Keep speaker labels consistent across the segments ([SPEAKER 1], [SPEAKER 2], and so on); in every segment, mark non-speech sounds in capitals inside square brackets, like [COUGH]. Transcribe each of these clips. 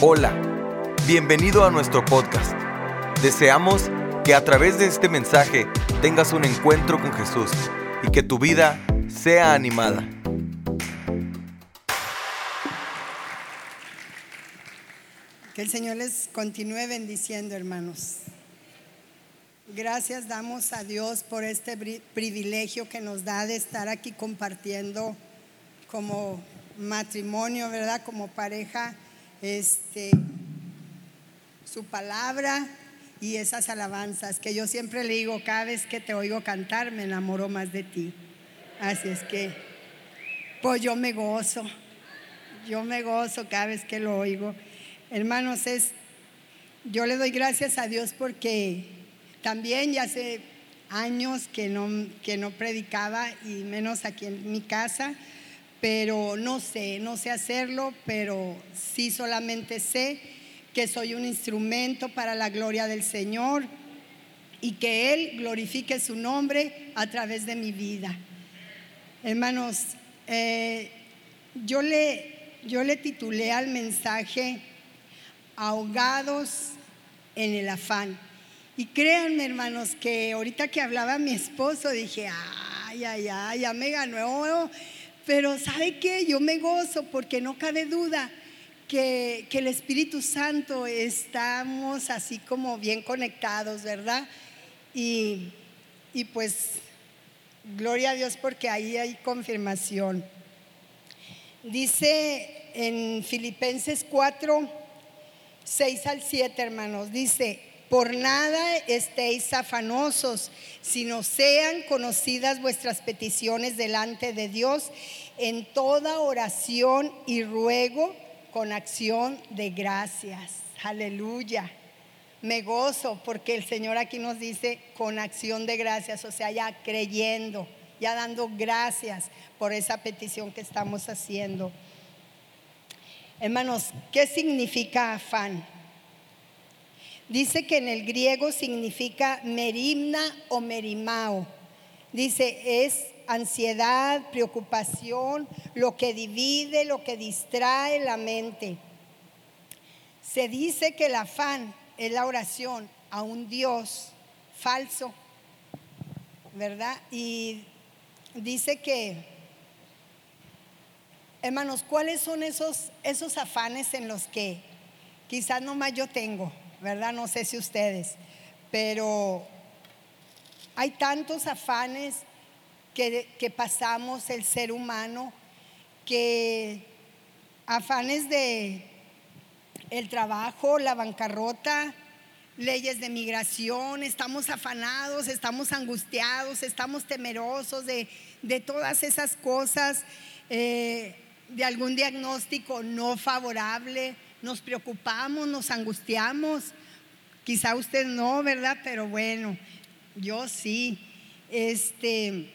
[SPEAKER 1] Hola, bienvenido a nuestro podcast. Deseamos que a través de este mensaje tengas un encuentro con Jesús y que tu vida sea animada.
[SPEAKER 2] Que el Señor les continúe bendiciendo, hermanos. Gracias damos a Dios por este privilegio que nos da de estar aquí compartiendo como matrimonio, ¿verdad? Como pareja, este, su palabra y esas alabanzas que yo siempre le digo, cada vez que te oigo cantar, me enamoro más de ti. Así es que, pues yo me gozo, yo me gozo cada vez que lo oigo. Hermanos, es, yo le doy gracias a Dios porque también ya hace años que no, que no predicaba y menos aquí en mi casa, pero no sé, no sé hacerlo, pero sí solamente sé que soy un instrumento para la gloria del Señor y que Él glorifique su nombre a través de mi vida. Hermanos, eh, yo, le, yo le titulé al mensaje Ahogados en el afán. Y créanme, hermanos, que ahorita que hablaba mi esposo dije, ay, ay, ay, ya me ganó. Pero ¿sabe qué? Yo me gozo porque no cabe duda que, que el Espíritu Santo estamos así como bien conectados, ¿verdad? Y, y pues, gloria a Dios porque ahí hay confirmación. Dice en Filipenses 4, 6 al 7, hermanos, dice, por nada estéis afanosos, sino sean conocidas vuestras peticiones delante de Dios en toda oración y ruego con acción de gracias. Aleluya. Me gozo porque el Señor aquí nos dice con acción de gracias, o sea, ya creyendo, ya dando gracias por esa petición que estamos haciendo. Hermanos, ¿qué significa afán? Dice que en el griego significa merimna o merimao. Dice, es ansiedad, preocupación, lo que divide, lo que distrae la mente. Se dice que el afán es la oración a un Dios falso, ¿verdad? Y dice que, hermanos, ¿cuáles son esos, esos afanes en los que quizás nomás yo tengo? ¿Verdad? No sé si ustedes, pero hay tantos afanes que, que pasamos el ser humano, que afanes de el trabajo, la bancarrota, leyes de migración, estamos afanados, estamos angustiados, estamos temerosos de, de todas esas cosas, eh, de algún diagnóstico no favorable nos preocupamos, nos angustiamos. Quizá usted no, ¿verdad? Pero bueno, yo sí. Este,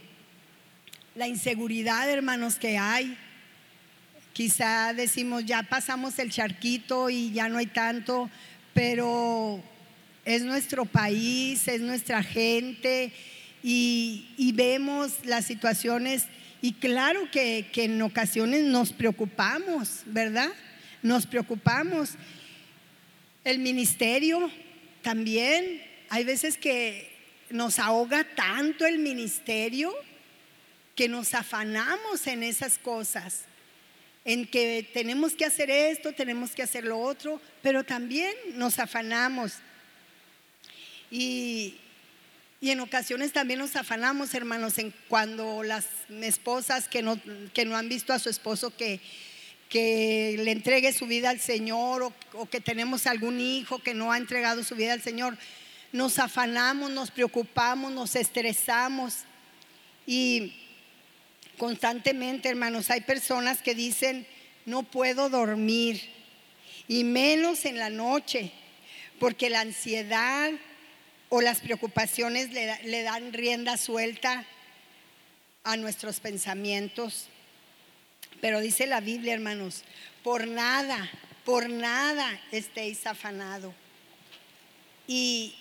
[SPEAKER 2] la inseguridad, hermanos, que hay. Quizá decimos, ya pasamos el charquito y ya no hay tanto, pero es nuestro país, es nuestra gente y, vemos las situaciones y claro que, que en ocasiones nos preocupamos, ¿verdad? Nos preocupamos. El ministerio también, hay veces que nos ahoga tanto el ministerio que nos afanamos en esas cosas, en que tenemos que hacer esto, tenemos que hacer lo otro, pero también nos afanamos. Y, en ocasiones también nos afanamos, hermanos, en cuando las esposas que no, que no han visto a su esposo que, que le entregue su vida al Señor o, que tenemos algún hijo que no ha entregado su vida al Señor, nos afanamos, nos preocupamos, nos estresamos y constantemente, hermanos, hay personas que dicen, no puedo dormir y menos en la noche, porque la ansiedad o las preocupaciones le, dan rienda suelta a nuestros pensamientos. Pero dice la Biblia, hermanos, por nada, por nada estéis afanados. Y,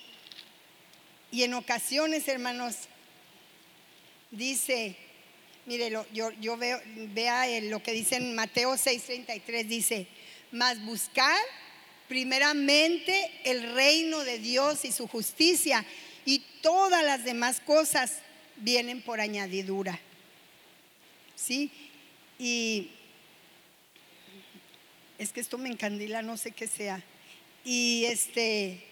[SPEAKER 2] y en ocasiones, hermanos, dice, mire, yo, yo veo, vea lo que dice en Mateo 6:33, dice, mas buscar primeramente el reino de Dios y su justicia y todas las demás cosas vienen por añadidura. ¿Sí? Y es que esto me encandila, no sé qué sea. Y este,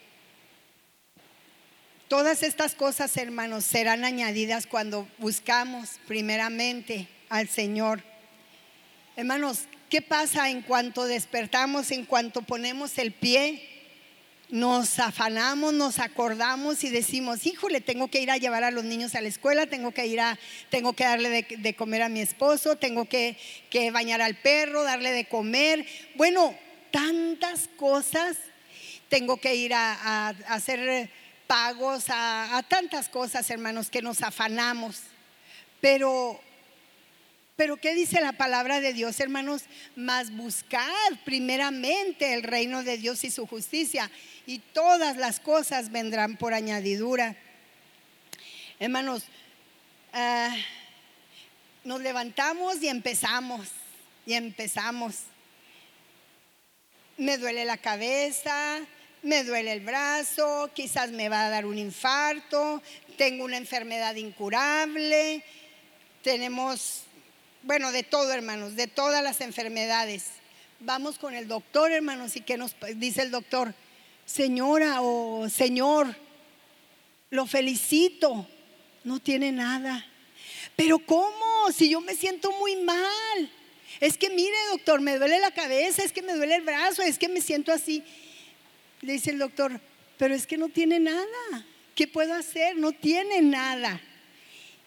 [SPEAKER 2] todas estas cosas, hermanos, serán añadidas cuando buscamos primeramente al Señor. Hermanos, ¿qué pasa en cuanto despertamos, en cuanto ponemos el pie? Nos afanamos, nos acordamos y decimos, híjole, tengo que ir a llevar a los niños a la escuela, tengo que ir a, tengo que darle de, comer a mi esposo, tengo que, bañar al perro, darle de comer. Bueno, tantas cosas, tengo que ir a, hacer pagos, a, a tantas cosas, hermanos, que nos afanamos. Pero pero ¿qué dice la palabra de Dios, hermanos? Más buscar primeramente el reino de Dios y su justicia y todas las cosas vendrán por añadidura. Hermanos, ah, nos levantamos y empezamos, y empezamos. Me duele la cabeza, me duele el brazo, quizás me va a dar un infarto, tengo una enfermedad incurable, tenemos bueno, de todo, hermanos, de todas las enfermedades. Vamos con el doctor, hermanos, y que nos dice el doctor, señora o señor, lo felicito, no tiene nada. Pero ¿cómo? Si yo me siento muy mal. Es que mire, doctor, me duele la cabeza, es que me duele el brazo, es que me siento así. Le dice el doctor, pero es que no tiene nada. ¿Qué puedo hacer? No tiene nada.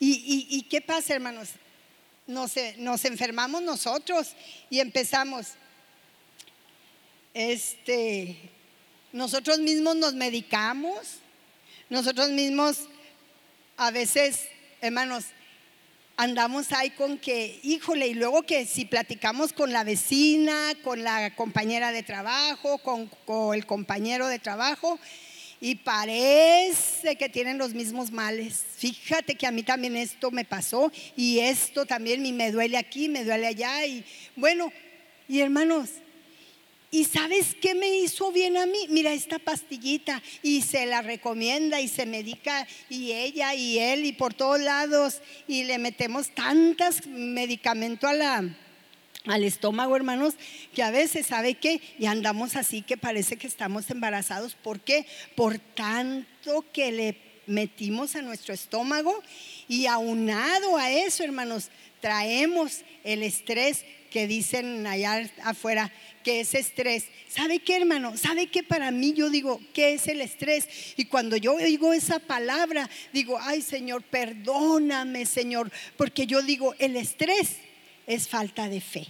[SPEAKER 2] ¿Y, y qué pasa, hermanos? nos, enfermamos nosotros y empezamos. Este, nosotros mismos nos medicamos, nosotros mismos a veces, hermanos, andamos ahí con que, híjole, y luego que si platicamos con la vecina, con la compañera de trabajo, con el compañero de trabajo, y parece que tienen los mismos males. Fíjate que a mí también esto me pasó y esto también me duele aquí, me duele allá y bueno, y hermanos, ¿y sabes qué me hizo bien a mí? Mira esta pastillita y se la recomienda y se medica y ella y él y por todos lados y le metemos tantas medicamentos al estómago, hermanos, que a veces, ¿sabe qué? Y andamos así que parece que estamos embarazados. ¿Por qué? Por tanto que le metimos a nuestro estómago y aunado a eso, hermanos, traemos el estrés que dicen allá afuera que es estrés. ¿Sabe qué, hermano? ¿Sabe qué para mí yo digo, qué es el estrés? Y cuando yo oigo esa palabra, digo, ay Señor, perdóname, Señor, porque yo digo, el estrés es falta de fe.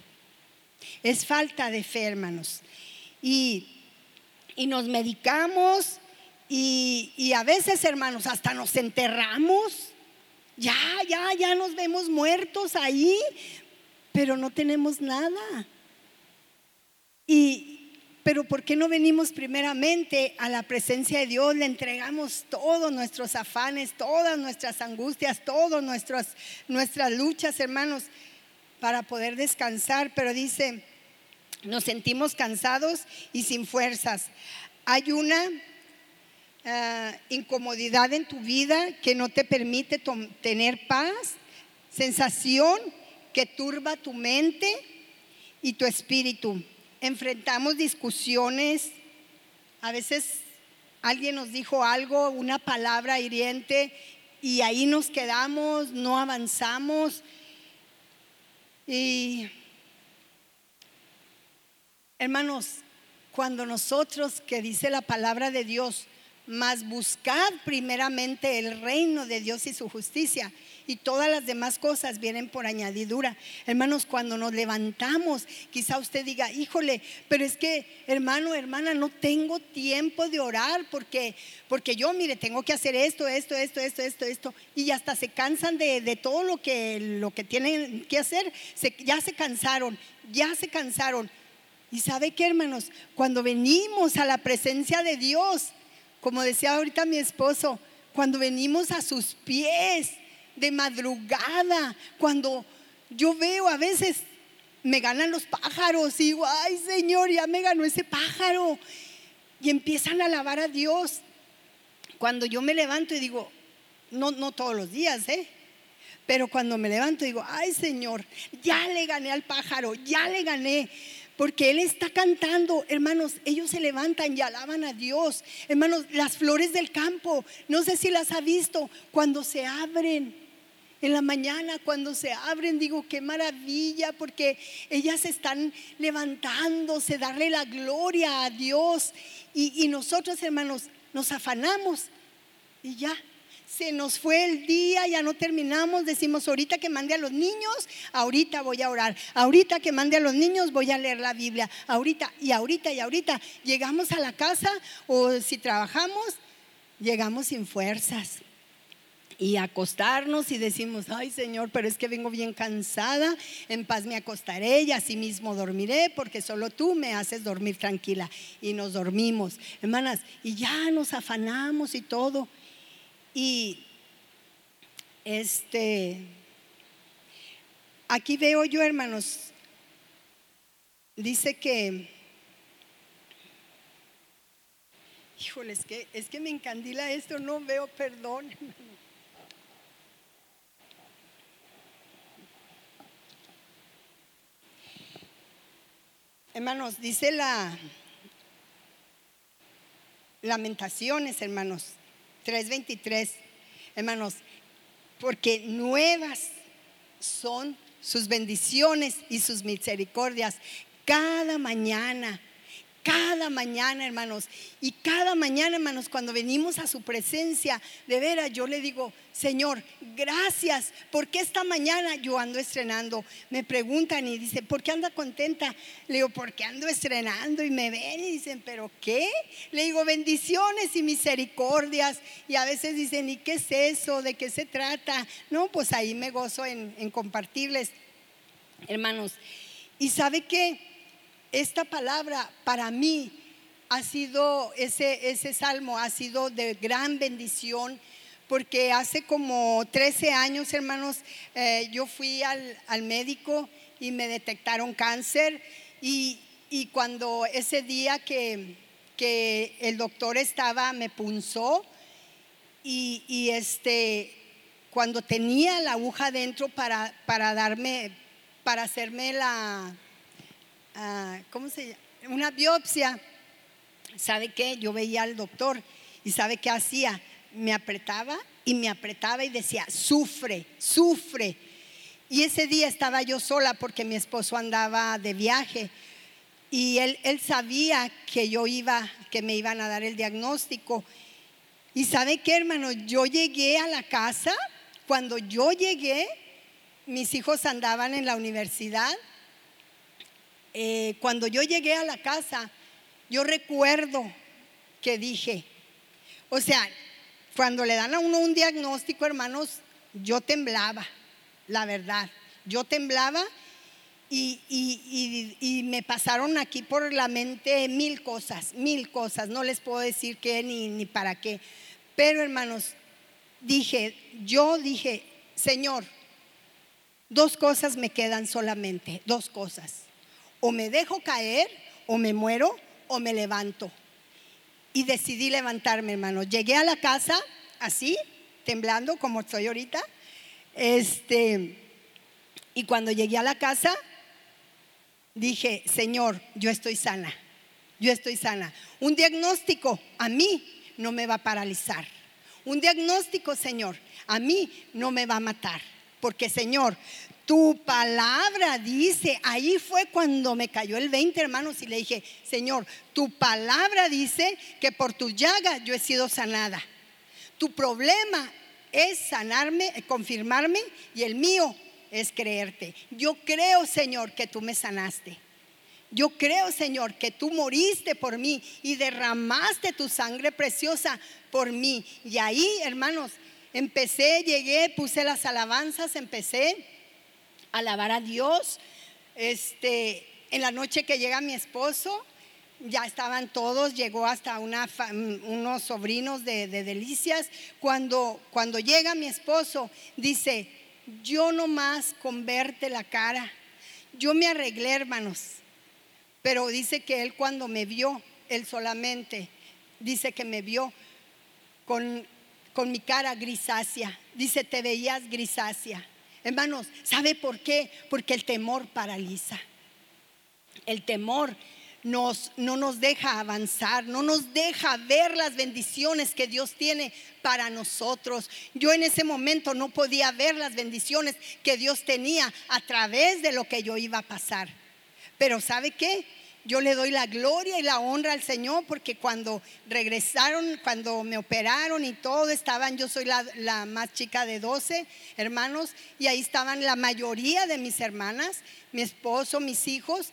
[SPEAKER 2] Es falta de fe, hermanos. Y, nos medicamos y, y a veces, hermanos, hasta nos enterramos. Ya, ya, ya nos vemos muertos ahí, pero no tenemos nada. Y, pero ¿por qué no venimos primeramente a la presencia de Dios? Le entregamos todos nuestros afanes, todas nuestras angustias, todas nuestras, nuestras luchas, hermanos para poder descansar, pero dice, nos sentimos cansados y sin fuerzas. Hay una ah, incomodidad en tu vida que no te permite tener paz, sensación que turba tu mente y tu espíritu. Enfrentamos discusiones, a veces alguien nos dijo algo, una palabra hiriente, y ahí nos quedamos, no avanzamos. Y hermanos, cuando nosotros, que dice la palabra de Dios, más buscad primeramente el reino de Dios y su justicia y todas las demás cosas vienen por añadidura. Hermanos, cuando nos levantamos, quizá usted diga, híjole, pero es que, hermano, hermana, no tengo tiempo de orar porque, porque yo, mire, tengo que hacer esto, esto, esto, esto, esto, esto. Y hasta se cansan de, todo lo que, lo que tienen que hacer. ya se cansaron, ya se cansaron. Y sabe qué, hermanos, cuando venimos a la presencia de Dios, como decía ahorita mi esposo, cuando venimos a sus pies, de madrugada, cuando yo veo a veces me ganan los pájaros y digo, ay Señor, ya me ganó ese pájaro. y empiezan a alabar a Dios. Cuando yo me levanto y digo, no, no todos los días, ¿eh? Pero cuando me levanto digo, ay Señor, ya le gané al pájaro, ya le gané. Porque Él está cantando, hermanos, ellos se levantan y alaban a Dios. Hermanos, las flores del campo, no sé si las ha visto, cuando se abren, en la mañana cuando se abren, digo, qué maravilla, porque ellas están levantándose, darle la gloria a Dios. Y, y nosotros, hermanos, nos afanamos y ya, se nos fue el día, ya no terminamos, decimos ahorita que mande a los niños, ahorita voy a orar, ahorita que mande a los niños voy a leer la Biblia, ahorita y ahorita y ahorita. Llegamos a la casa o si trabajamos, llegamos sin fuerzas. Y acostarnos y decimos, ay Señor, pero es que vengo bien cansada, en paz me acostaré y así mismo dormiré, porque solo tú me haces dormir tranquila. Y nos dormimos, hermanas, y ya nos afanamos y todo. Y este, aquí veo yo, hermanos, dice que, híjole, es que, es que me encandila esto, no veo perdón, Hermanos, dice la Lamentaciones, hermanos, 3:23, hermanos, porque nuevas son sus bendiciones y sus misericordias cada mañana. Cada mañana, hermanos. Y cada mañana, hermanos, cuando venimos a su presencia, de veras, yo le digo, Señor, gracias, porque esta mañana yo ando estrenando. Me preguntan y dicen, ¿por qué anda contenta? Le digo, porque ando estrenando y me ven y dicen, ¿pero qué? Le digo, bendiciones y misericordias. Y a veces dicen, ¿y qué es eso? ¿De qué se trata? No, pues ahí me gozo en, en compartirles, hermanos. ¿Y sabe qué? Esta palabra para mí ha sido, ese, ese salmo ha sido de gran bendición porque hace como 13 años, hermanos, eh, yo fui al, médico y me detectaron cáncer. Y, cuando ese día que, que, el doctor estaba, me punzó y, este, cuando tenía la aguja dentro para, para darme, para hacerme la, Ah, ¿cómo se llama? Una biopsia. ¿Sabe qué? Yo veía al doctor y ¿sabe qué hacía? Me apretaba y me apretaba y decía, sufre, sufre. Y ese día estaba yo sola porque mi esposo andaba de viaje y él, él sabía que yo iba, que me iban a dar el diagnóstico. Y sabe qué, hermano, yo llegué a la casa, cuando yo llegué, mis hijos andaban en la universidad eh, cuando yo llegué a la casa, yo recuerdo que dije, o sea, cuando le dan a uno un diagnóstico, hermanos, yo temblaba, la verdad, yo temblaba y, me pasaron aquí por la mente mil cosas, mil cosas, no les puedo decir qué ni, ni para qué, pero hermanos, dije, yo dije, Señor, dos cosas me quedan solamente, dos cosas o me dejo caer, o me muero, o me levanto. Y decidí levantarme, hermano. Llegué a la casa así, temblando como estoy ahorita. Este, y cuando llegué a la casa, dije, Señor, yo estoy sana. Yo estoy sana. Un diagnóstico a mí no me va a paralizar. Un diagnóstico, Señor, a mí no me va a matar. Porque, Señor, tu palabra dice, ahí fue cuando me cayó el 20, hermanos, y le dije, Señor, tu palabra dice que por tu llaga yo he sido sanada. Tu problema es sanarme, confirmarme, y el mío es creerte. Yo creo, Señor, que tú me sanaste. Yo creo, Señor, que tú moriste por mí y derramaste tu sangre preciosa por mí. Y ahí, hermanos, empecé, llegué, puse las alabanzas, empecé alabar a Dios. Este, en la noche que llega mi esposo, ya estaban todos, llegó hasta una, unos sobrinos de, Delicias. Cuando, cuando llega mi esposo, dice, yo nomás con verte la cara, yo me arreglé, hermanos, pero dice que él cuando me vio, él solamente dice que me vio con, con mi cara grisácea. Dice, te veías grisácea. Hermanos, ¿sabe por qué? Porque el temor paraliza. El temor nos, no nos deja avanzar, no nos deja ver las bendiciones que Dios tiene para nosotros. Yo en ese momento no podía ver las bendiciones que Dios tenía a través de lo que yo iba a pasar. Pero ¿sabe qué? Yo le doy la gloria y la honra al Señor porque cuando regresaron, cuando me operaron y todo, estaban, yo soy la, más chica de 12 hermanos y ahí estaban la mayoría de mis hermanas, mi esposo, mis hijos.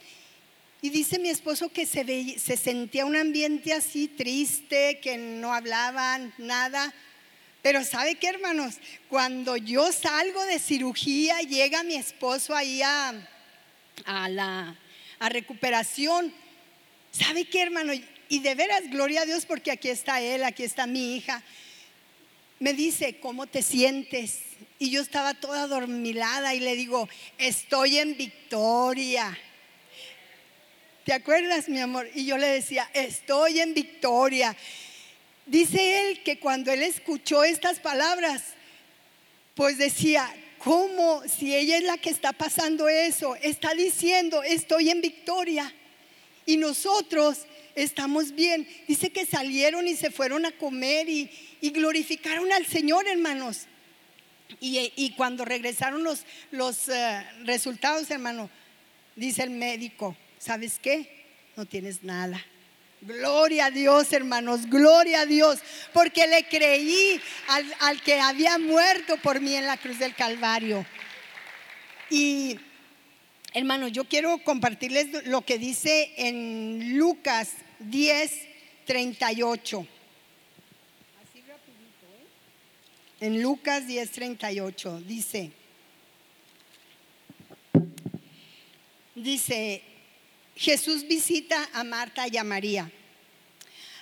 [SPEAKER 2] Y dice mi esposo que se, se sentía un ambiente así triste, que no hablaban nada. Pero ¿sabe qué, hermanos? Cuando yo salgo de cirugía, llega mi esposo ahí a, a la a recuperación. ¿Sabe qué, hermano? Y de veras, gloria a Dios, porque aquí está él, aquí está mi hija. Me dice, ¿cómo te sientes? Y yo estaba toda dormilada y le digo, estoy en victoria. ¿Te acuerdas, mi amor? Y yo le decía, estoy en victoria. Dice él que cuando él escuchó estas palabras, pues decía, ¿Cómo si ella es la que está pasando eso? Está diciendo, estoy en victoria. Y nosotros estamos bien. Dice que salieron y se fueron a comer y, glorificaron al Señor, hermanos. Y, cuando regresaron los, los eh, resultados, hermano, dice el médico, ¿sabes qué? No tienes nada. Gloria a Dios, hermanos, gloria a Dios, porque le creí al, que había muerto por mí en la cruz del Calvario. Y, hermanos, yo quiero compartirles lo que dice en Lucas 10, 38. Así rapidito, ¿eh? En Lucas 10, 38 dice, dice, Jesús visita a Marta y a María.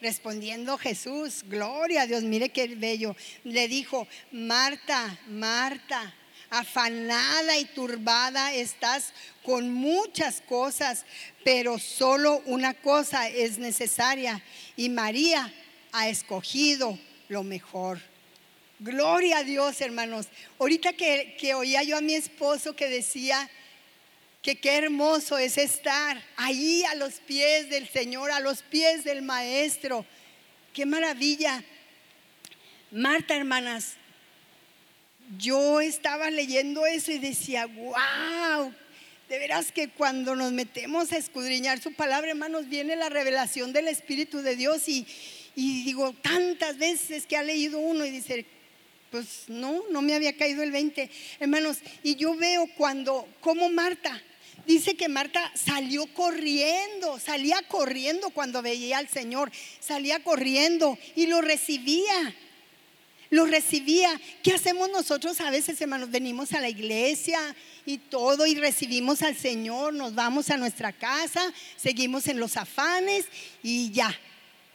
[SPEAKER 2] Respondiendo Jesús, gloria a Dios, mire qué bello. Le dijo, Marta, Marta, afanada y turbada estás con muchas cosas, pero solo una cosa es necesaria y María ha escogido lo mejor. Gloria a Dios, hermanos. Ahorita que, que oía yo a mi esposo que decía, que qué hermoso es estar ahí a los pies del Señor, a los pies del Maestro. Qué maravilla. Marta, hermanas, yo estaba leyendo eso y decía, wow, de veras que cuando nos metemos a escudriñar su palabra, hermanos, viene la revelación del Espíritu de Dios y, y digo, tantas veces que ha leído uno y dice, pues no, no me había caído el 20, hermanos, y yo veo cuando, como Marta, Dice que Marta salió corriendo, salía corriendo cuando veía al Señor, salía corriendo y lo recibía. Lo recibía. ¿Qué hacemos nosotros a veces, hermanos? Venimos a la iglesia y todo y recibimos al Señor, nos vamos a nuestra casa, seguimos en los afanes y ya,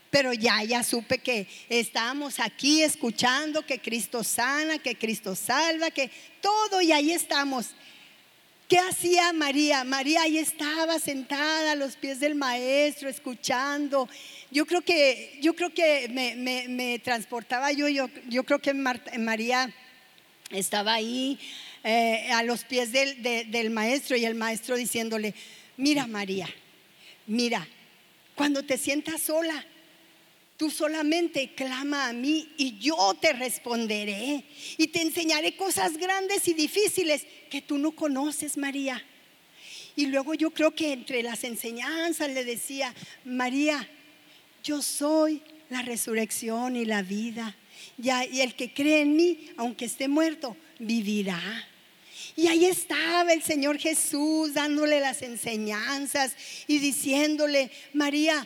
[SPEAKER 2] pero ya, ya supe que estábamos aquí escuchando que Cristo sana, que Cristo salva, que todo y ahí estamos. ¿Qué hacía María? María ahí estaba sentada a los pies del maestro, escuchando. Yo creo que, yo creo que me, transportaba yo, yo, yo, creo que María estaba ahí eh, a los pies del, del maestro y el maestro diciéndole, mira María, mira, cuando te sientas sola, Tú solamente clama a mí y yo te responderé y te enseñaré cosas grandes y difíciles que tú no conoces, María. Y luego yo creo que entre las enseñanzas le decía, María, yo soy la resurrección y la vida. y el que cree en mí, aunque esté muerto, vivirá. Y ahí estaba el Señor Jesús dándole las enseñanzas y diciéndole, María,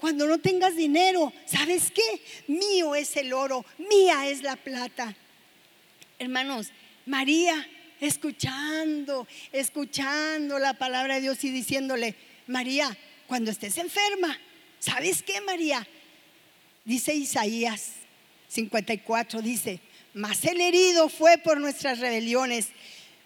[SPEAKER 2] cuando no tengas dinero, ¿sabes qué? Mío es el oro, mía es la plata. Hermanos, María escuchando, escuchando la palabra de Dios y diciéndole, María, cuando estés enferma, ¿sabes qué, María? Dice Isaías 54, dice, mas el herido fue por nuestras rebeliones,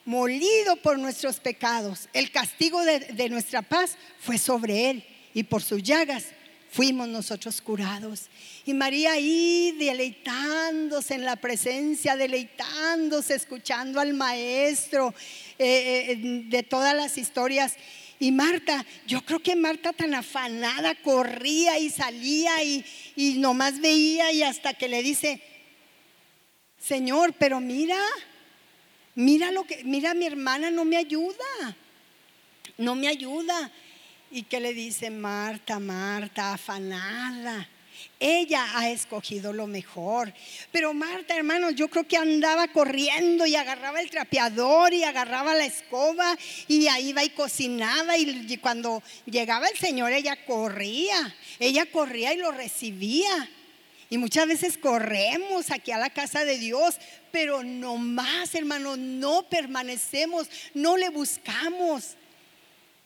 [SPEAKER 2] molido por nuestros pecados. El castigo de, de nuestra paz fue sobre él y por sus llagas fuimos nosotros curados. Y María ahí deleitándose en la presencia, deleitándose, escuchando al maestro eh, eh, de todas las historias. Y Marta, yo creo que Marta tan afanada corría y salía y, y nomás veía y hasta que le dice, Señor, pero mira, mira lo que, mira mi hermana no me ayuda, no me ayuda. ¿Y qué le dice Marta, Marta, afanada? Ella ha escogido lo mejor. Pero Marta, hermanos, yo creo que andaba corriendo y agarraba el trapeador y agarraba la escoba y ahí iba y cocinaba. Y cuando llegaba el Señor, ella corría. Ella corría y lo recibía. Y muchas veces corremos aquí a la casa de Dios, pero no más, hermanos, no permanecemos, no le buscamos.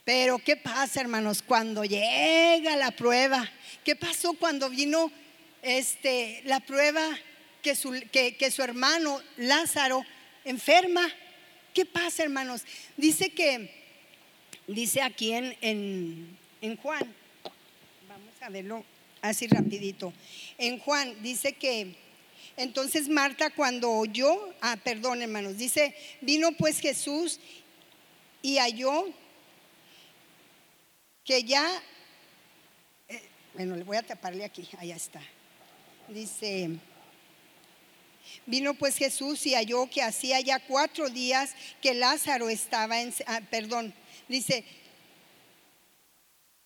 [SPEAKER 2] Pero ¿qué pasa, hermanos? Cuando llega la prueba, ¿qué pasó cuando vino este, la prueba que su, que, su hermano Lázaro enferma? ¿Qué pasa, hermanos? Dice que, dice aquí en, en, en Juan, vamos a verlo así rapidito. En Juan dice que entonces Marta cuando oyó, ah, perdón hermanos, dice, vino pues Jesús y halló que ya, eh, bueno, le voy a taparle aquí, allá está. Dice, vino pues Jesús y halló que hacía ya cuatro días que Lázaro estaba en, ah, perdón, dice,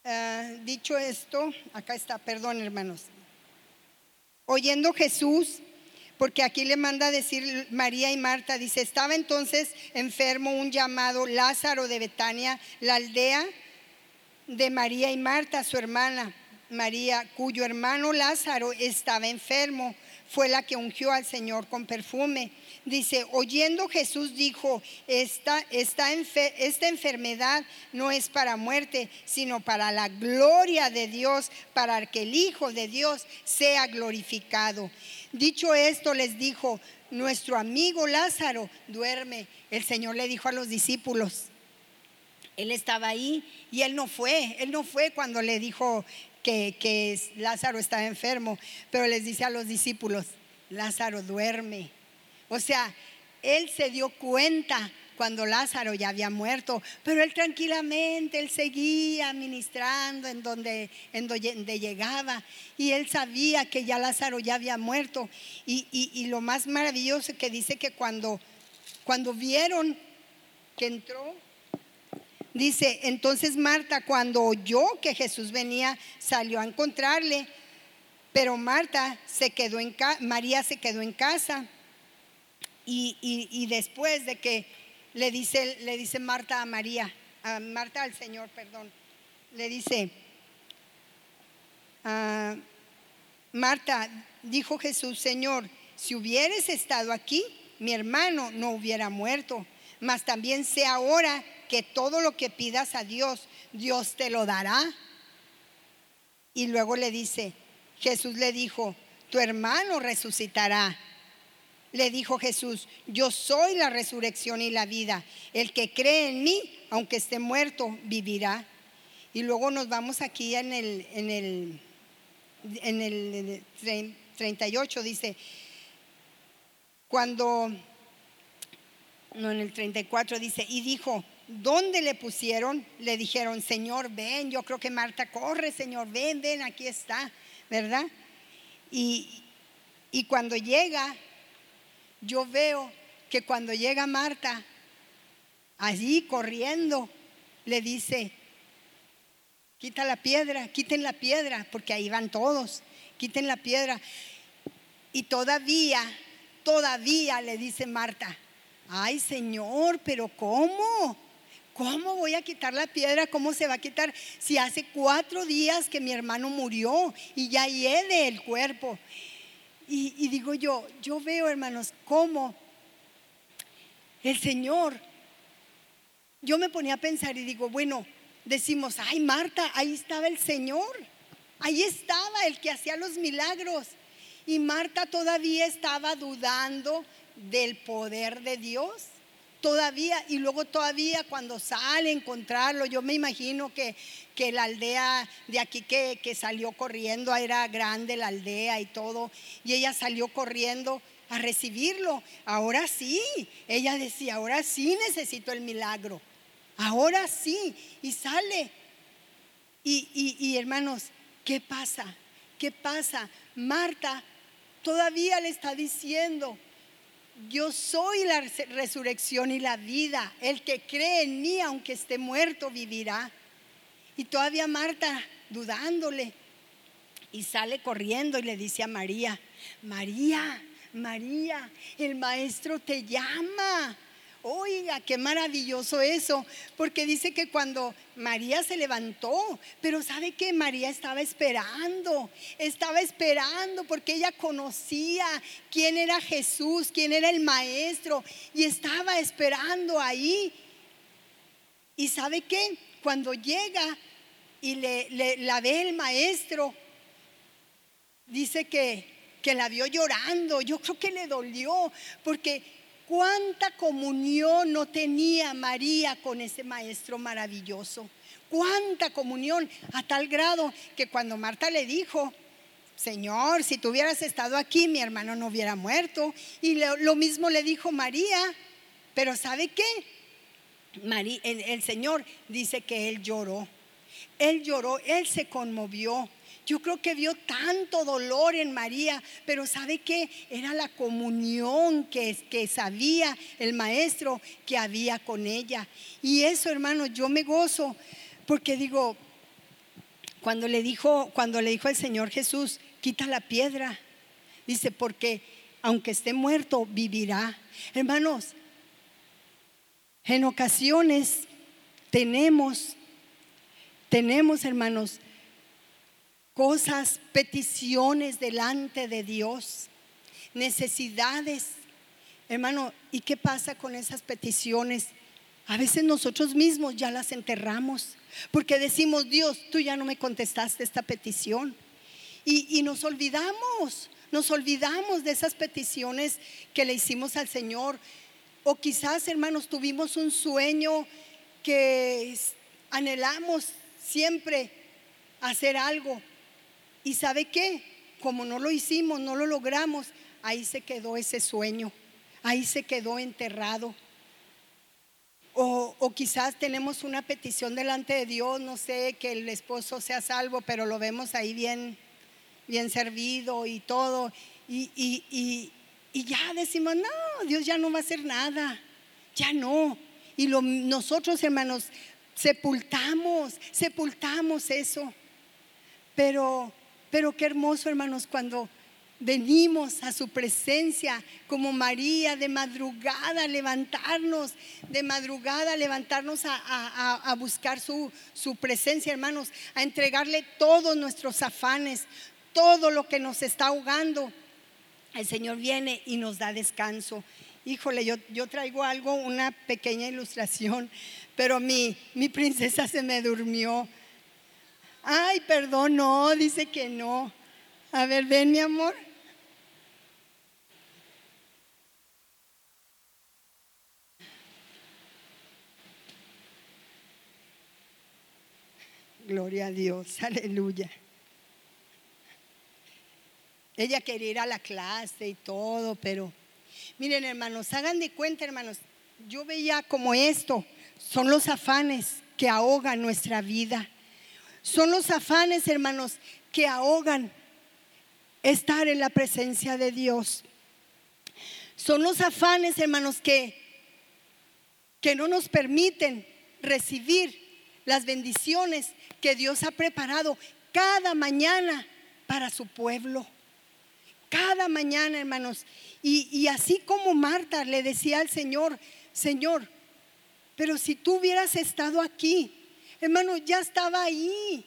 [SPEAKER 2] ah, dicho esto, acá está, perdón hermanos, oyendo Jesús, porque aquí le manda decir María y Marta, dice, estaba entonces enfermo un llamado Lázaro de Betania, la aldea de María y Marta, su hermana María, cuyo hermano Lázaro estaba enfermo, fue la que ungió al Señor con perfume. Dice, oyendo Jesús dijo, esta, esta, esta enfermedad no es para muerte, sino para la gloria de Dios, para que el Hijo de Dios sea glorificado. Dicho esto, les dijo, nuestro amigo Lázaro duerme. El Señor le dijo a los discípulos, él estaba ahí y él no fue, él no fue cuando le dijo que, Lázaro estaba enfermo, pero les dice a los discípulos, Lázaro duerme. O sea, él se dio cuenta cuando Lázaro ya había muerto, pero él tranquilamente, él seguía ministrando en donde, en donde llegaba y él sabía que ya Lázaro ya había muerto. Y, y, lo más maravilloso que dice que cuando, cuando vieron que entró Dice, entonces Marta cuando oyó que Jesús venía, salió a encontrarle, pero Marta se quedó en María se quedó en casa. Y, después de que le dice, le dice Marta a María, a Marta al Señor, perdón, le dice, ah, Marta, dijo Jesús, Señor, si hubieres estado aquí, mi hermano no hubiera muerto, mas también sé ahora que todo lo que pidas a Dios, Dios te lo dará. Y luego le dice, Jesús le dijo, tu hermano resucitará. Le dijo Jesús, yo soy la resurrección y la vida. El que cree en mí, aunque esté muerto, vivirá. Y luego nos vamos aquí en el, en el, en el 38, dice, cuando, no, en el 34 dice, y dijo, ¿Dónde le pusieron? Le dijeron, Señor, ven, yo creo que Marta corre, Señor, ven, ven, aquí está, ¿verdad? Y, y cuando llega, yo veo que cuando llega Marta, allí corriendo, le dice, quita la piedra, quiten la piedra, porque ahí van todos, quiten la piedra. Y todavía, todavía le dice Marta, ay Señor, pero ¿cómo? ¿Cómo voy a quitar la piedra? ¿Cómo se va a quitar si hace cuatro días que mi hermano murió y ya hiede el cuerpo? Y, y digo yo, yo veo hermanos, cómo el Señor, yo me ponía a pensar y digo, bueno, decimos, ay Marta, ahí estaba el Señor, ahí estaba el que hacía los milagros. Y Marta todavía estaba dudando del poder de Dios. Todavía, y luego todavía cuando sale a encontrarlo, yo me imagino que, que la aldea de aquí que, que salió corriendo, era grande la aldea y todo, y ella salió corriendo a recibirlo. Ahora sí, ella decía, ahora sí necesito el milagro. Ahora sí, y sale. Y, y, y hermanos, ¿qué pasa? ¿Qué pasa? Marta todavía le está diciendo, yo soy la resurrección y la vida. El que cree en mí, aunque esté muerto, vivirá. Y todavía Marta dudándole. Y sale corriendo y le dice a María, María, María, el maestro te llama. Oiga, qué maravilloso eso, porque dice que cuando María se levantó, pero sabe que María estaba esperando, estaba esperando porque ella conocía quién era Jesús, quién era el maestro, y estaba esperando ahí. Y sabe que cuando llega y le, la ve el maestro, dice que, que la vio llorando, yo creo que le dolió, porque cuánta comunión no tenía María con ese maestro maravilloso. Cuánta comunión a tal grado que cuando Marta le dijo, Señor, si tú hubieras estado aquí, mi hermano no hubiera muerto. Y lo, mismo le dijo María. Pero ¿sabe qué? el Señor dice que él lloró. Él lloró, él se conmovió. Yo creo que vio tanto dolor en María, pero ¿sabe qué? Era la comunión que, que sabía el maestro que había con ella. Y eso, hermano, yo me gozo porque digo, cuando le dijo, cuando le dijo el Señor Jesús, quita la piedra, dice, porque aunque esté muerto, vivirá. Hermanos, en ocasiones tenemos, tenemos, hermanos, cosas, peticiones delante de Dios, necesidades. Hermano, ¿y qué pasa con esas peticiones? A veces nosotros mismos ya las enterramos, porque decimos, Dios, tú ya no me contestaste esta petición. Y, y nos olvidamos, nos olvidamos de esas peticiones que le hicimos al Señor. O quizás, hermanos, tuvimos un sueño que anhelamos siempre hacer algo y sabe qué, como no lo hicimos, no lo logramos, ahí se quedó ese sueño, ahí se quedó enterrado. O, quizás tenemos una petición delante de Dios, no sé, que el esposo sea salvo, pero lo vemos ahí bien, bien servido y todo. Y, y, ya decimos, no, Dios ya no va a hacer nada, ya no. Y nosotros, hermanos, sepultamos, sepultamos eso. Pero pero qué hermoso, hermanos, cuando venimos a su presencia como María de madrugada, levantarnos, de madrugada, levantarnos a, buscar su, su presencia, hermanos, a entregarle todos nuestros afanes, todo lo que nos está ahogando. El Señor viene y nos da descanso. Híjole, yo, yo traigo algo, una pequeña ilustración, pero mi, mi princesa se me durmió. Ay, perdón, no, dice que no. A ver, ven mi amor. Gloria a Dios, [LAUGHS] aleluya. Ella quería ir a la clase y todo, pero miren hermanos, hagan de cuenta hermanos, yo veía como esto, son los afanes que ahogan nuestra vida. Son los afanes, hermanos, que ahogan estar en la presencia de Dios. Son los afanes, hermanos, que, que no nos permiten recibir las bendiciones que Dios ha preparado cada mañana para su pueblo. Cada mañana, hermanos. Y, y así como Marta le decía al Señor, Señor, Pero si tú hubieras estado aquí, hermano, ya estaba ahí.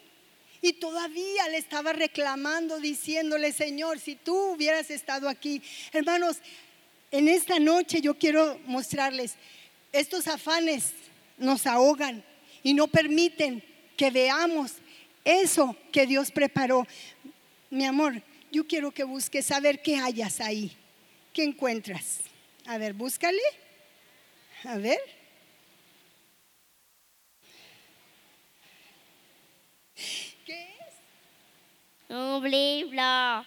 [SPEAKER 2] Y todavía le estaba reclamando, diciéndole, Señor, si tú hubieras estado aquí. Hermanos, en esta noche yo quiero mostrarles, estos afanes nos ahogan y no permiten que veamos eso que Dios preparó. Mi amor, yo quiero que busques a ver qué hayas ahí. ¿Qué encuentras? A ver, búscale. A ver. ¿Qué es?
[SPEAKER 3] Un libro. La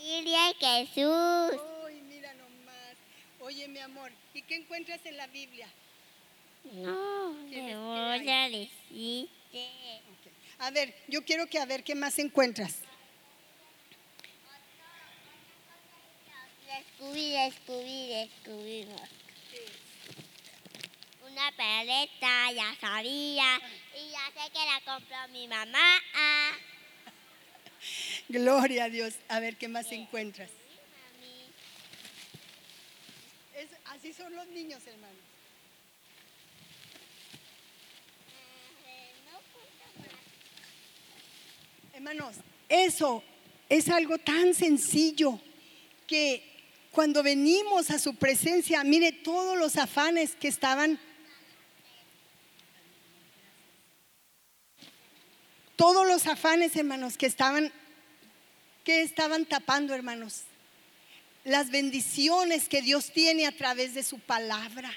[SPEAKER 3] Biblia de Jesús.
[SPEAKER 2] Uy, mira nomás. Oye, mi amor, ¿y qué encuentras en la Biblia?
[SPEAKER 3] No,
[SPEAKER 2] ¿Qué
[SPEAKER 3] te
[SPEAKER 2] es?
[SPEAKER 3] voy a decirte.
[SPEAKER 2] A ver, yo quiero que a ver qué más encuentras.
[SPEAKER 3] Descubrí, descubrí, descubrimos. Una paleta, ya sabía. Y ya sé que la compró mi mamá.
[SPEAKER 2] Gloria a Dios. A ver qué más encuentras. así son los niños, hermanos.
[SPEAKER 3] No cuenta por aquí.
[SPEAKER 2] Hermanos, eso es algo tan sencillo que cuando venimos a su presencia, mire todos los afanes que estaban, todos los afanes, hermanos, que estaban, que estaban tapando, hermanos, las bendiciones que Dios tiene a través de su palabra.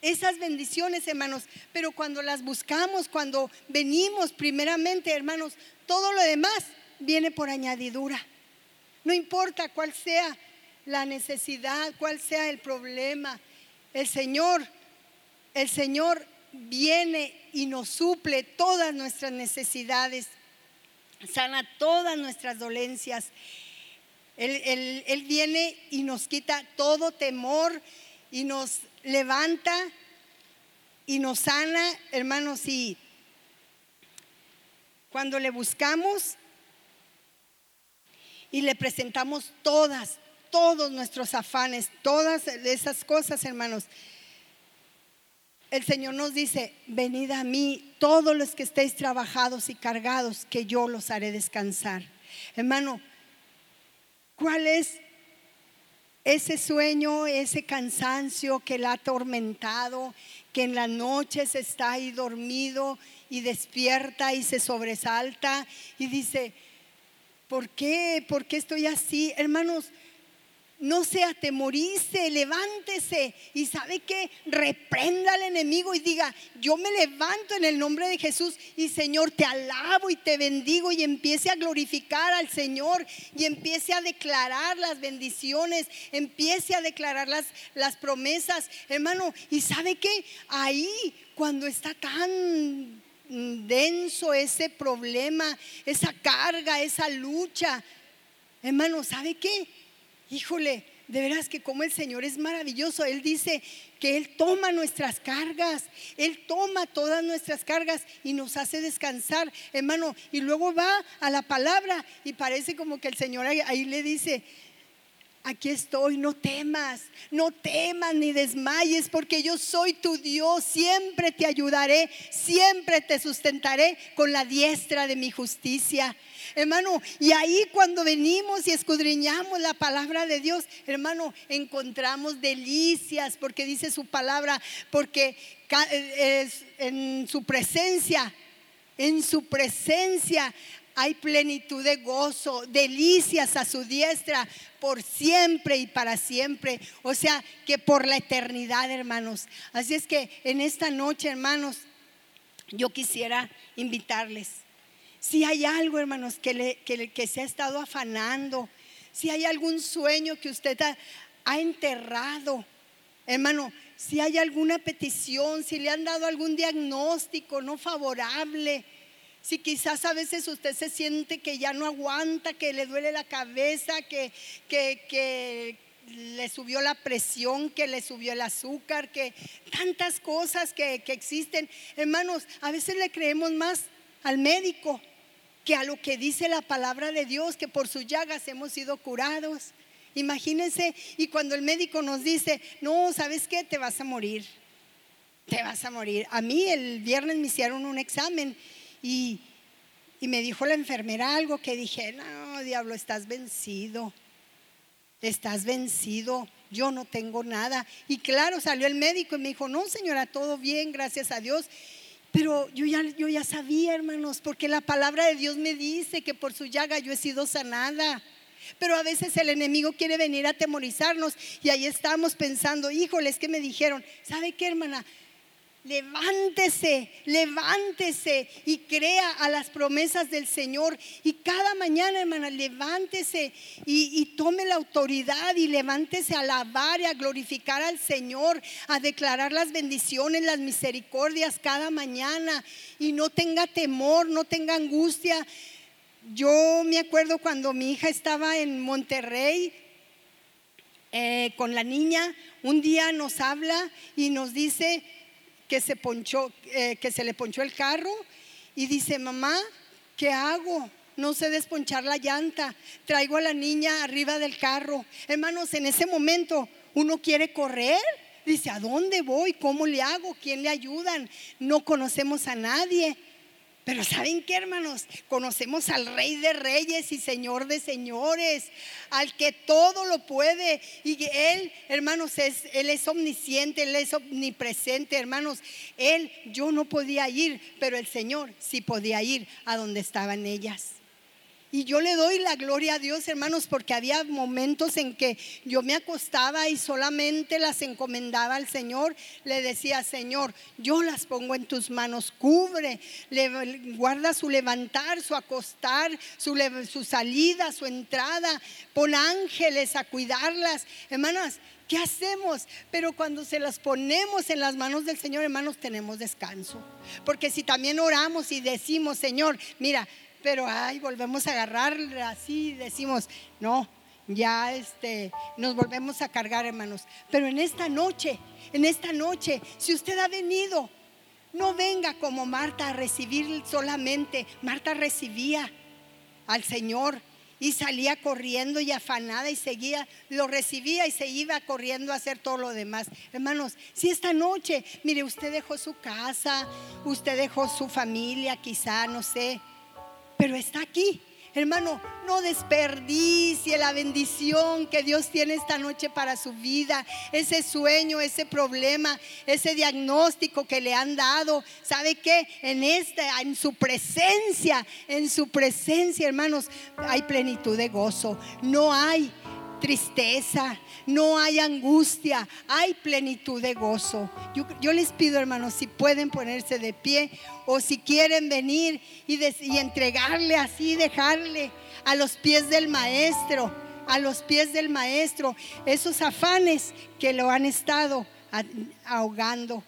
[SPEAKER 2] Esas bendiciones, hermanos, pero cuando las buscamos, cuando venimos primeramente, hermanos, todo lo demás viene por añadidura. No importa cuál sea la necesidad, cuál sea el problema, el Señor, el Señor viene y nos suple todas nuestras necesidades, sana todas nuestras dolencias. Él, él- Él viene y nos quita todo temor y nos levanta y nos sana, hermanos, y cuando le buscamos y le presentamos todas, todos nuestros afanes, todas esas cosas, hermanos, el Señor nos dice, venid a mí todos los que estéis trabajados y cargados, que yo los haré descansar. Hermano, ¿cuál es ese sueño, ese cansancio que la ha atormentado, que en las noches está ahí dormido y despierta y se sobresalta y dice, ¿por qué? ¿Por qué estoy así? Hermanos, no se atemorice, levántese y sabe que reprenda al enemigo y diga, yo me levanto en el nombre de Jesús y Señor, te alabo y te bendigo y empiece a glorificar al Señor y empiece a declarar las bendiciones, empiece a declarar las, las promesas, hermano, y sabe que ahí cuando está tan denso ese problema, esa carga, esa lucha, hermano, ¿sabe qué? Híjole, de veras que como el Señor es maravilloso. Él dice que Él toma nuestras cargas, Él toma todas nuestras cargas y nos hace descansar, hermano. Y luego va a la palabra y parece como que el Señor ahí, le dice, Aquí estoy, no temas, no temas ni desmayes, porque yo soy tu Dios, siempre te ayudaré, siempre te sustentaré con la diestra de mi justicia. Hermano, y ahí cuando venimos y escudriñamos la palabra de Dios, hermano, encontramos delicias, porque dice su palabra, porque eh, en su presencia, en su presencia hay plenitud de gozo, delicias a su diestra por siempre y para siempre. O sea, que por la eternidad, hermanos. Así es que en esta noche, hermanos, yo quisiera invitarles. Si hay algo, hermanos, que, le- que, que se ha estado afanando, si hay algún sueño que usted ha, ha enterrado, hermano, si hay alguna petición, si le han dado algún diagnóstico no favorable, si quizás a veces usted se siente que ya no aguanta, que le duele la cabeza, que, que, que le subió la presión, que le subió el azúcar, que tantas cosas que, que existen. Hermanos, a veces le creemos más al médico que a lo que dice la palabra de Dios, que por sus llagas hemos sido curados. Imagínense, y cuando el médico nos dice, no, ¿sabes qué? Te vas a morir. te vas a morir. A mí el viernes me hicieron un examen y, y me dijo la enfermera algo que dije, no, diablo, estás vencido, estás vencido, yo no tengo nada. Y claro, salió el médico y me dijo, no, señora, todo bien, gracias a Dios. Pero yo ya, yo ya sabía, hermanos, porque la palabra de Dios me dice que por su llaga yo he sido sanada. Pero a veces el enemigo quiere venir a atemorizarnos y ahí estamos pensando, híjole, es que me dijeron, ¿sabe qué, hermana? Levántese, levántese y crea a las promesas del Señor. Y cada mañana, hermana, levántese y, tome la autoridad y levántese a alabar y a glorificar al Señor, a declarar las bendiciones, las misericordias cada mañana. Y no tenga temor, no tenga angustia. Yo me acuerdo cuando mi hija estaba en Monterrey eh, con la niña, un día nos habla y nos dice que se ponchó, eh, que se le ponchó el carro y dice, mamá, ¿qué hago? No sé desponchar la llanta. Traigo a la niña arriba del carro. Hermanos, en ese momento uno quiere correr. Dice, ¿a dónde voy? ¿Cómo le hago? ¿Quién le ayudan? No conocemos a nadie. Pero ¿saben qué, hermanos? Conocemos al Rey de Reyes y Señor de Señores, al que todo lo puede. Y Él, hermanos, es, Él es omnisciente, Él es omnipresente, hermanos. Él, yo no podía ir, pero el Señor sí podía ir a donde estaban ellas. Y yo le doy la gloria a Dios, hermanos, porque había momentos en que yo me acostaba y solamente las encomendaba al Señor. Le decía, Señor, yo las pongo en tus manos, cubre, guarda su levantar, su acostar, su, su salida, su entrada. Pon ángeles a cuidarlas. Hermanas, ¿qué hacemos? Pero cuando se las ponemos en las manos del Señor, hermanos, tenemos descanso. Porque si también oramos y decimos, Señor, mira, pero ay, volvemos a agarrar así, decimos, no, ya este, nos volvemos a cargar, hermanos. Pero en esta noche, en esta noche, si usted ha venido, no venga como Marta a recibir solamente. Marta recibía al Señor y salía corriendo y afanada y seguía, lo recibía y se iba corriendo a hacer todo lo demás. Hermanos, si esta noche, mire, usted dejó su casa, usted dejó su familia, quizá, no sé, pero está aquí. Hermano, no desperdicie la bendición que Dios tiene esta noche para su vida, ese sueño, ese problema, ese diagnóstico que le han dado. ¿Sabe qué? En esta, en su presencia, en su presencia, hermanos, hay plenitud de gozo. No hay tristeza, no hay angustia, hay plenitud de gozo. Yo, les pido, hermanos, si pueden ponerse de pie o si quieren venir y, y entregarle así, dejarle a los pies del maestro, a los pies del maestro, esos afanes que lo han estado ahogando.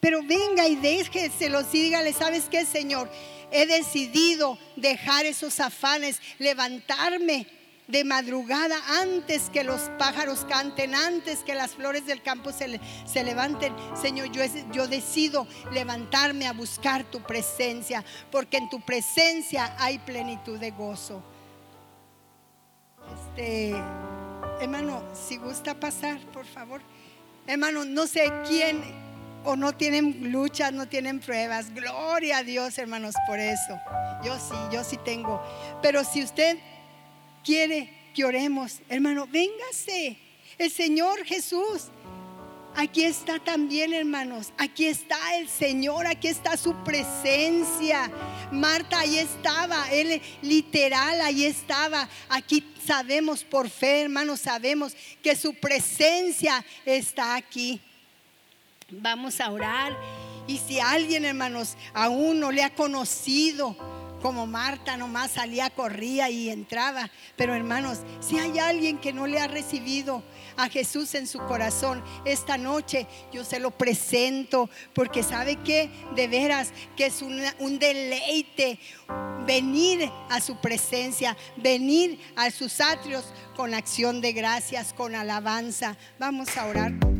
[SPEAKER 2] Pero venga y déjeselo y dígale, ¿sabes qué, Señor? He decidido dejar esos afanes, levantarme de madrugada antes que los pájaros canten, antes que las flores del campo se, se levanten. Señor, yo, yo decido levantarme a buscar tu presencia, porque en tu presencia hay plenitud de gozo. Este, hermano, si gusta pasar, por favor. Hermano, no sé quién o no tienen luchas, no tienen pruebas. Gloria a Dios, hermanos, por eso. Yo sí, yo sí tengo. Pero si usted quiere que oremos, hermano, véngase. El Señor Jesús. Aquí está también, hermanos. Aquí está el Señor, aquí está su presencia. Marta ahí estaba, él literal ahí estaba. Aquí sabemos por fe, hermanos, sabemos que su presencia está aquí. Vamos a orar. Y si alguien, hermanos, aún no le ha conocido, como Marta nomás salía, corría y entraba. Pero hermanos, si hay alguien que no le ha recibido a Jesús en su corazón esta noche, yo se lo presento porque sabe que de veras que es un deleite venir a su presencia, venir a sus atrios con acción de gracias, con alabanza. Vamos a orar.